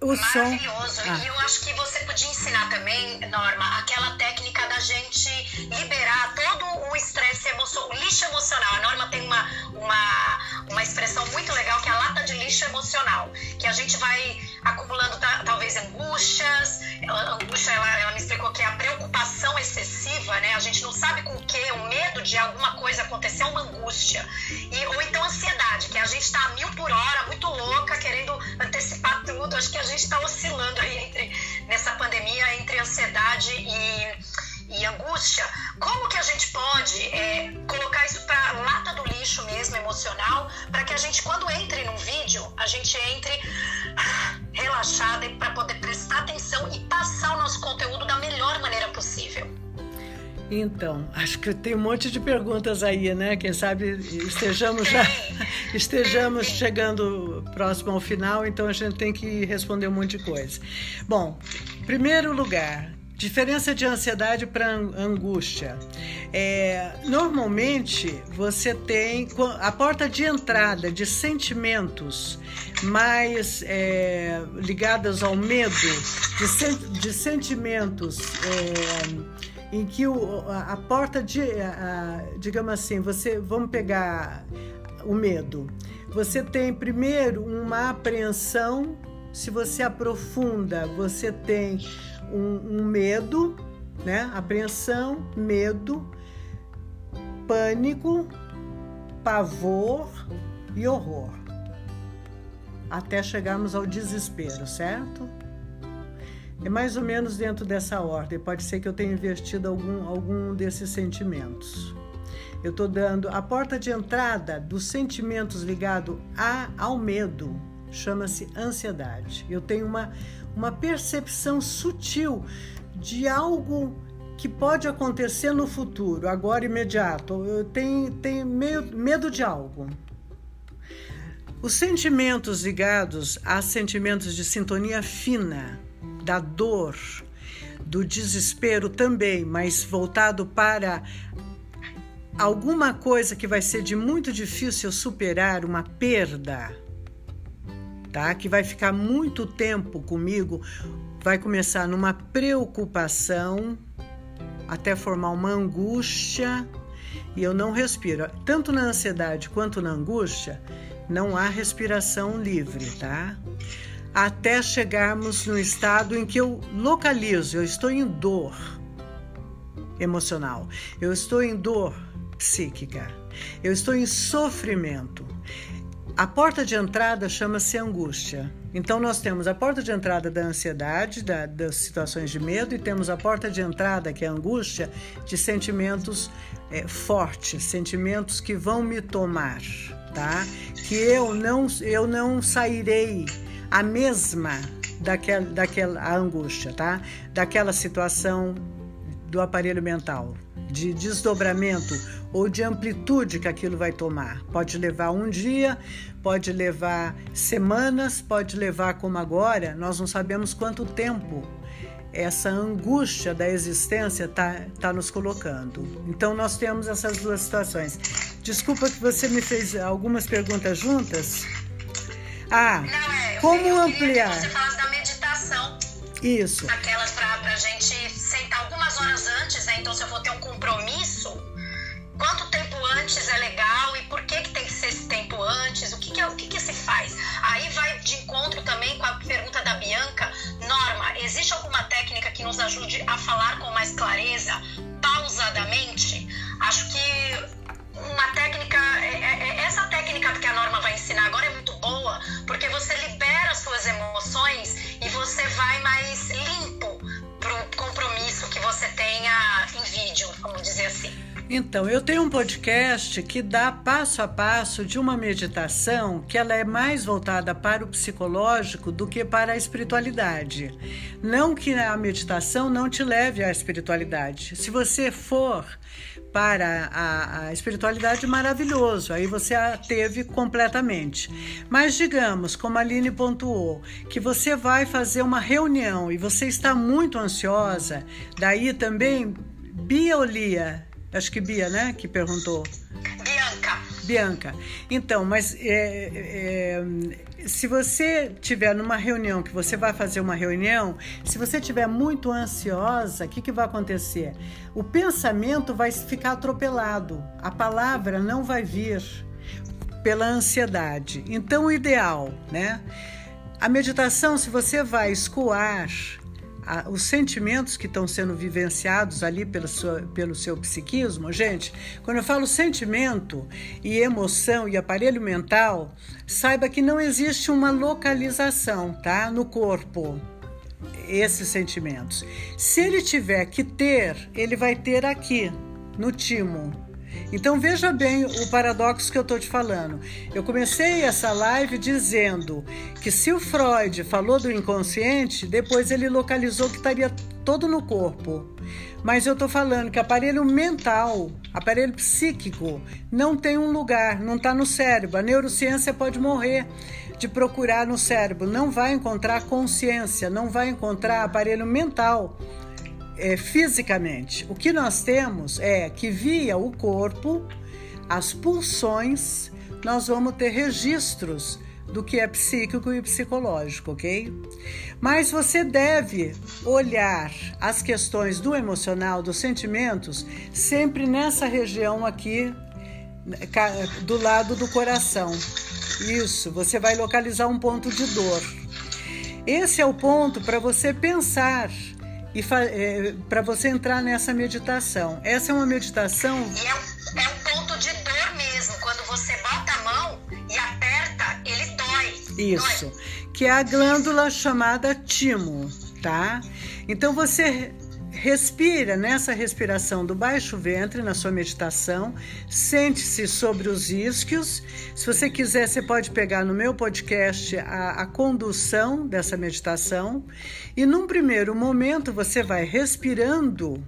S1: o Maravilhoso. Som... Ah. E eu acho que você podia ensinar também, Norma, aquela técnica da gente liberar todo o estresse emocional, lixo emocional. A Norma tem uma, uma, uma expressão muito legal que é a lata de lixo emocional, que a gente vai acumulando talvez angústias. A angústia, ela, ela me explicou que é a preocupação excessiva, né? A gente não sabe com o que, o medo de alguma coisa acontecer é uma angústia. E, ou então ansiedade, que a gente está a mil por hora, muito louca, querendo antecipar tudo. Acho que a gente está oscilando aí entre, nessa pandemia entre ansiedade e e angústia, como que a gente pode é, colocar isso para lata do lixo mesmo, emocional, para que a gente, quando entre num vídeo, a gente entre ah, relaxada para poder prestar atenção e passar o nosso conteúdo
S2: Então, acho que tem um monte de perguntas aí, né? Quem sabe estejamos já *laughs* estejamos chegando próximo ao final, então a gente tem que responder um monte de coisa. Bom, primeiro lugar, Diferença de ansiedade para angústia. É, normalmente você tem a porta de entrada de sentimentos mais é, ligadas ao medo, de, de sentimentos é, em que o, a, a, porta de, a, digamos assim, você vamos pegar o medo. Você tem primeiro uma apreensão. Se você aprofunda, você tem um, um medo, né? Apreensão, medo, pânico, pavor e horror. Até chegarmos ao desespero, certo? É mais ou menos dentro dessa ordem. Pode ser que eu tenha investido algum, algum desses sentimentos. Eu estou dando a porta de entrada dos sentimentos ligados ao medo, chama-se ansiedade. Eu tenho uma, uma percepção sutil de algo que pode acontecer no futuro, agora imediato. Eu tenho, tenho medo de algo. Os sentimentos ligados a sentimentos de sintonia fina, da dor, do desespero também, mas voltado para alguma coisa que vai ser de muito difícil superar, uma perda tá? Que vai ficar muito tempo comigo, vai começar numa preocupação até formar uma angústia e eu não respiro. Tanto na ansiedade quanto na angústia, não há respiração livre, tá? Até chegarmos no estado em que eu localizo, eu estou em dor emocional, eu estou em dor psíquica, eu estou em sofrimento. A porta de entrada chama-se angústia. Então, nós temos a porta de entrada da ansiedade, da, das situações de medo, e temos a porta de entrada, que é a angústia, de sentimentos é, fortes, sentimentos que vão me tomar, tá? Que eu não, eu não sairei a mesma daquela, daquela angústia, tá? Daquela situação do aparelho mental, de desdobramento ou de amplitude que aquilo vai tomar. Pode levar um dia, pode levar semanas, pode levar como agora, nós não sabemos quanto tempo essa angústia da existência está tá nos colocando. Então nós temos essas duas situações. Desculpa que você me fez algumas perguntas juntas. Ah,
S1: não, é,
S2: como
S1: eu
S2: ampliar?
S1: Que você falasse da meditação.
S2: Isso.
S1: Aquelas para a gente sentar algumas horas antes, né? Então se eu vou ter um compromisso, quanto tempo antes é legal e por que, que tem que ser esse tempo antes, o que, que, é, o que, que se faz. Aí vai de encontro também com a pergunta da Bianca. Norma, existe alguma técnica que nos ajude a falar com mais clareza, pausadamente? Acho que uma técnica, é, é, é, essa técnica que a Norma vai ensinar agora é muito boa, porque você libera as suas emoções e você vai mais limpo para o compromisso que você tenha em vídeo, vamos dizer assim.
S2: Então, eu tenho um podcast que dá passo a passo de uma meditação que ela é mais voltada para o psicológico do que para a espiritualidade. Não que a meditação não te leve à espiritualidade. Se você for para a, a espiritualidade, maravilhoso, aí você a teve completamente. Mas digamos, como a Aline pontuou, que você vai fazer uma reunião e você está muito ansiosa, daí também biolia Acho que Bia, né? Que perguntou.
S1: Bianca.
S2: Bianca. Então, mas é, é, se você tiver numa reunião, que você vai fazer uma reunião, se você tiver muito ansiosa, o que, que vai acontecer? O pensamento vai ficar atropelado, a palavra não vai vir pela ansiedade. Então, o ideal, né? A meditação, se você vai escoar a, os sentimentos que estão sendo vivenciados ali pelo seu, pelo seu psiquismo, gente, quando eu falo sentimento e emoção e aparelho mental, saiba que não existe uma localização, tá? No corpo esses sentimentos. Se ele tiver que ter, ele vai ter aqui, no timo. Então veja bem o paradoxo que eu estou te falando. Eu comecei essa live dizendo que se o Freud falou do inconsciente, depois ele localizou que estaria todo no corpo. Mas eu estou falando que aparelho mental, aparelho psíquico, não tem um lugar, não está no cérebro. A neurociência pode morrer de procurar no cérebro, não vai encontrar consciência, não vai encontrar aparelho mental é, fisicamente. O que nós temos é que via o corpo, as pulsões, nós vamos ter registros do que é psíquico e psicológico, ok? Mas você deve olhar as questões do emocional, dos sentimentos, sempre nessa região aqui, do lado do coração. Isso, você vai localizar um ponto de dor. Esse é o ponto para você pensar e é, para você entrar nessa meditação. Essa é uma meditação.
S1: E é um, é um ponto de dor mesmo. Quando você bota a mão e aperta, ele dói.
S2: Isso. Dói. Que é a glândula chamada timo, tá? Então você Respira nessa respiração do baixo ventre na sua meditação, sente-se sobre os isquios. Se você quiser, você pode pegar no meu podcast a, a condução dessa meditação. E num primeiro momento você vai respirando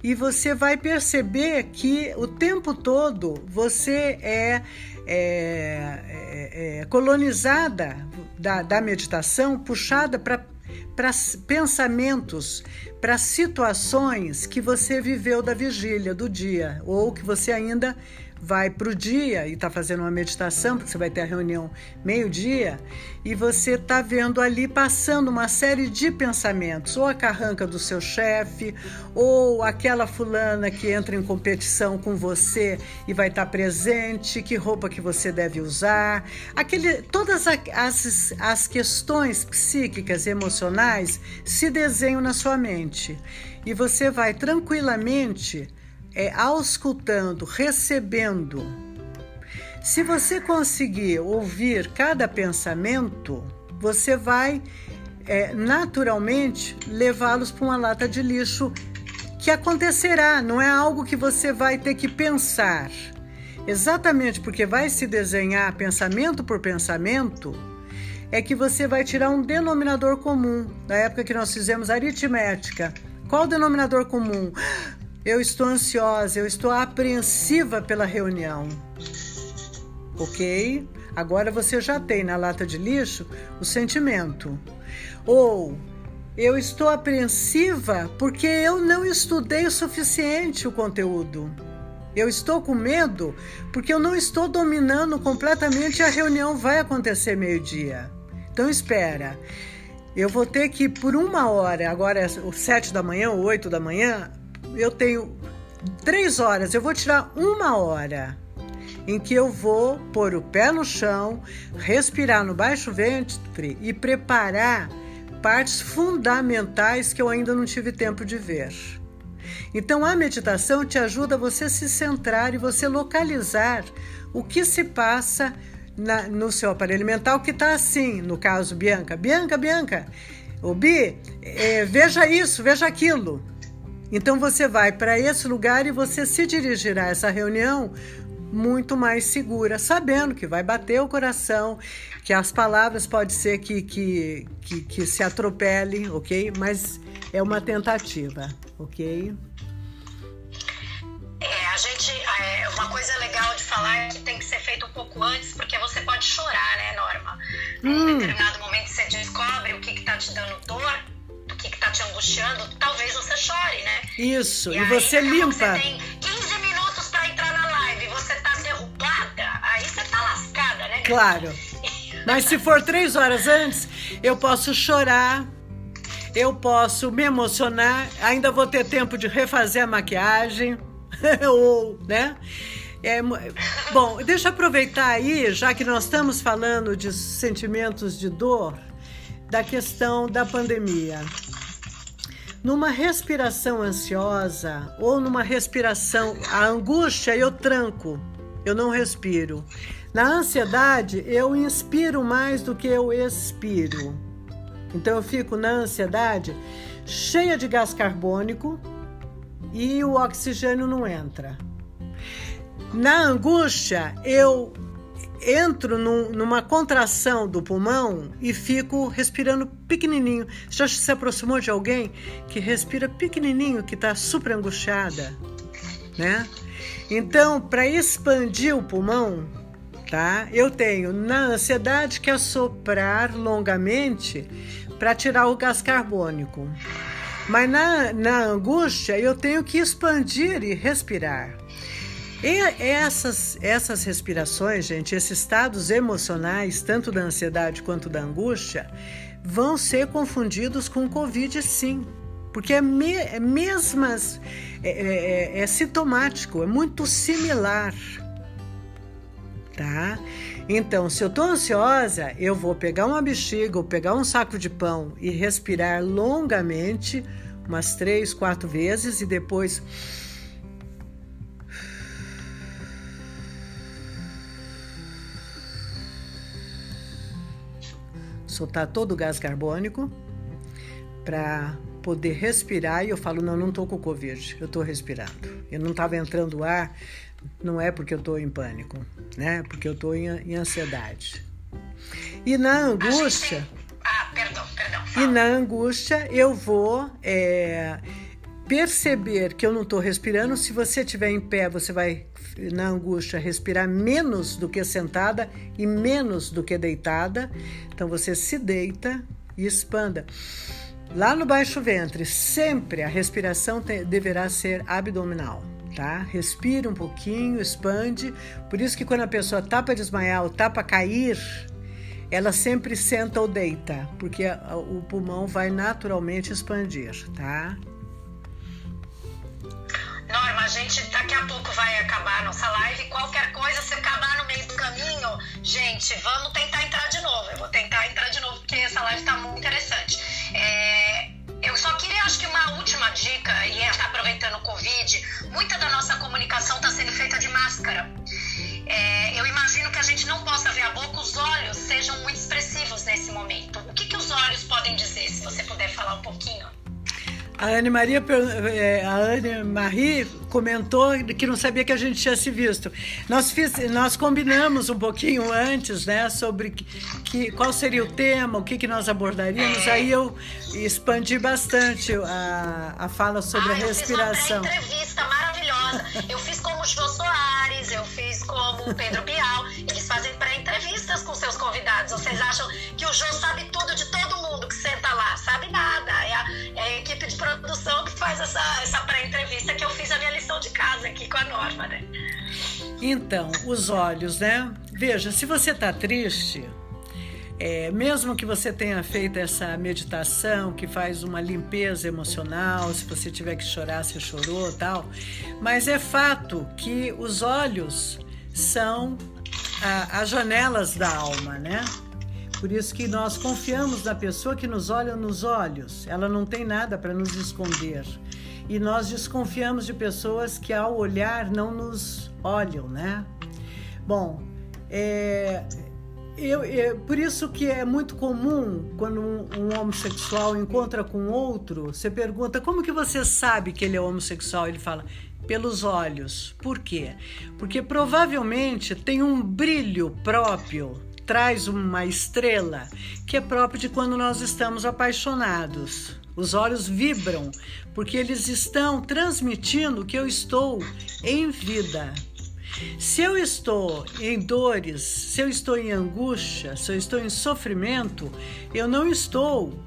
S2: e você vai perceber que o tempo todo você é, é, é, é colonizada da, da meditação, puxada para para pensamentos, para situações que você viveu da vigília, do dia, ou que você ainda vai para o dia e está fazendo uma meditação, porque você vai ter a reunião meio-dia, e você está vendo ali passando uma série de pensamentos, ou a carranca do seu chefe, ou aquela fulana que entra em competição com você e vai estar tá presente, que roupa que você deve usar, aquele, todas as, as questões psíquicas e emocionais se desenham na sua mente. E você vai tranquilamente é auscultando, recebendo. Se você conseguir ouvir cada pensamento, você vai é, naturalmente levá-los para uma lata de lixo que acontecerá, não é algo que você vai ter que pensar. Exatamente porque vai se desenhar pensamento por pensamento, é que você vai tirar um denominador comum. Na época que nós fizemos aritmética, qual o denominador comum? Eu estou ansiosa, eu estou apreensiva pela reunião. Ok? Agora você já tem na lata de lixo o sentimento. Ou eu estou apreensiva porque eu não estudei o suficiente o conteúdo. Eu estou com medo porque eu não estou dominando completamente a reunião vai acontecer meio-dia. Então espera. Eu vou ter que por uma hora, agora é sete da manhã ou oito da manhã, eu tenho três horas, eu vou tirar uma hora em que eu vou pôr o pé no chão, respirar no baixo ventre e preparar partes fundamentais que eu ainda não tive tempo de ver. Então a meditação te ajuda a você se centrar e você localizar o que se passa na, no seu aparelho mental que está assim, no caso Bianca, Bianca, Bianca, o Bi, é, veja isso, veja aquilo. Então você vai para esse lugar e você se dirigirá a essa reunião muito mais segura, sabendo que vai bater o coração, que as palavras pode ser que, que, que, que se atropele, ok? Mas é uma tentativa,
S1: ok? É, a gente. É, uma coisa legal de falar é que tem que ser feito um pouco antes, porque você pode chorar, né, Norma? Hum. Em determinado momento você descobre o que está te dando dor te angustiando, talvez você chore, né?
S2: Isso, e, e você limpa. Você
S1: tem 15 minutos para entrar na live, você tá derrubada, aí você tá lascada, né?
S2: Claro. *laughs* Mas se for três horas antes, eu posso chorar, eu posso me emocionar, ainda vou ter tempo de refazer a maquiagem, *laughs* ou, né? É, bom, deixa eu aproveitar aí, já que nós estamos falando de sentimentos de dor, da questão da pandemia. Numa respiração ansiosa ou numa respiração, a angústia eu tranco, eu não respiro. Na ansiedade, eu inspiro mais do que eu expiro. Então eu fico na ansiedade cheia de gás carbônico e o oxigênio não entra. Na angústia, eu entro num, numa contração do pulmão e fico respirando pequenininho. Já se aproximou de alguém que respira pequenininho, que está super angustiada, né? Então, para expandir o pulmão, tá? Eu tenho na ansiedade que assoprar longamente para tirar o gás carbônico. Mas na, na angústia eu tenho que expandir e respirar. E essas, essas respirações, gente, esses estados emocionais, tanto da ansiedade quanto da angústia, vão ser confundidos com Covid, sim. Porque é, me, é mesmas. É, é, é, é sintomático, é muito similar. Tá? Então, se eu estou ansiosa, eu vou pegar uma bexiga ou pegar um saco de pão e respirar longamente, umas três, quatro vezes, e depois soltar todo o gás carbônico para poder respirar e eu falo, não, não estou com Covid, eu estou respirando. Eu não estava entrando ar, não é porque eu estou em pânico, né? Porque eu estou em, em, ansiedade. E na angústia...
S1: Ah, perdão, perdão.
S2: E na angústia eu vou é, perceber que eu não estou respirando. Se você estiver em pé, você vai na angústia respirar menos do que sentada e menos do que deitada. Então você se deita e expanda. Lá no baixo ventre, sempre a respiração te, deverá ser abdominal, tá? Respira um pouquinho, expande. Por isso que quando a pessoa tá para desmaiar ou tá para cair, ela sempre senta ou deita, porque o pulmão vai naturalmente expandir, tá?
S1: Norma, a gente daqui a pouco vai acabar a nossa live. Qualquer coisa, se acabar no meio do caminho, gente, vamos tentar entrar de novo. Eu vou tentar entrar de novo, porque essa live está muito interessante. É, eu só queria, acho que uma última dica, e é tá aproveitando o Covid, muita da nossa comunicação está sendo feita de máscara. É, eu imagino que a gente não possa ver a boca, os olhos sejam muito expressivos nesse momento. O que, que os olhos podem dizer, se você puder falar um pouquinho?
S2: A Anne Maria, é, a Anne Marie comentou que não sabia que a gente tinha se visto. Nós, fiz, nós combinamos um pouquinho antes, né, sobre que, qual seria o tema, o que, que nós abordaríamos. Aí eu expandi bastante a, a fala sobre ah, a respiração.
S1: Eu fiz uma entrevista maravilhosa. Eu fiz como Jô Soares, eu fiz como Pedro Bial. Eles fazem pré-entrevistas com seus convidados. Vocês acham que o Jô sabe tudo de todo mundo que senta lá? Sabe nada. É a, é a equipe de produção que faz essa, essa pré-entrevista que eu fiz a minha lição de casa aqui com a Norma, né?
S2: Então, os olhos, né? Veja, se você tá triste, é, mesmo que você tenha feito essa meditação que faz uma limpeza emocional, se você tiver que chorar, você chorou tal, mas é fato que os olhos são as janelas da alma, né? Por isso que nós confiamos na pessoa que nos olha nos olhos. Ela não tem nada para nos esconder. E nós desconfiamos de pessoas que ao olhar não nos olham, né? Bom, é, eu, é, por isso que é muito comum quando um, um, homossexual encontra com outro, você pergunta como que você sabe que ele é homossexual? Ele fala pelos olhos. Por quê? Porque provavelmente tem um brilho próprio traz uma estrela que é próprio de quando nós estamos apaixonados. Os olhos vibram porque eles estão transmitindo que eu estou em vida. Se eu estou em dores, se eu estou em angústia, se eu estou em sofrimento, eu não estou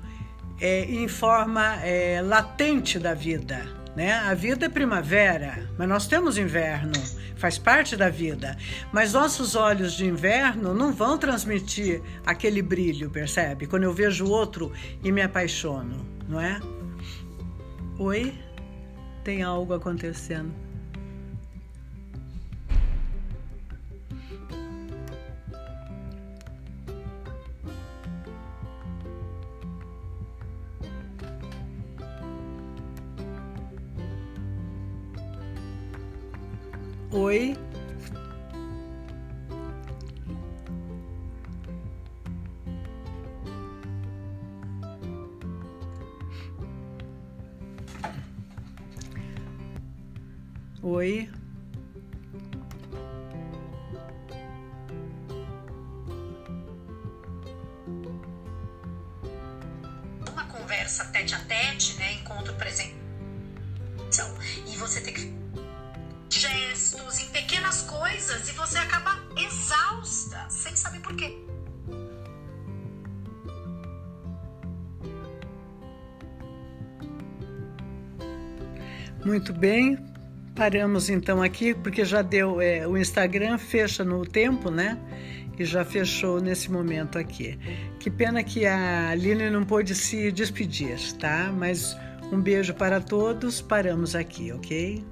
S2: é, em forma é, latente da vida. Né? A vida é primavera, mas nós temos inverno faz parte da vida. Mas nossos olhos de inverno não vão transmitir aquele brilho, percebe? Quando eu vejo outro e me apaixono, não é? Oi? Tem algo acontecendo. Oi. Oi.
S1: Uma conversa tete a tete, né? Encontro presencial. E você tem que gestos, em pequenas coisas, e você acaba exausta, sem saber por quê.
S2: Muito bem, paramos então aqui, porque já deu. É, o Instagram fecha no tempo, né? E já fechou nesse momento aqui. Que pena que a Aline não pôde se despedir, tá? Mas um beijo para todos, paramos aqui, ok?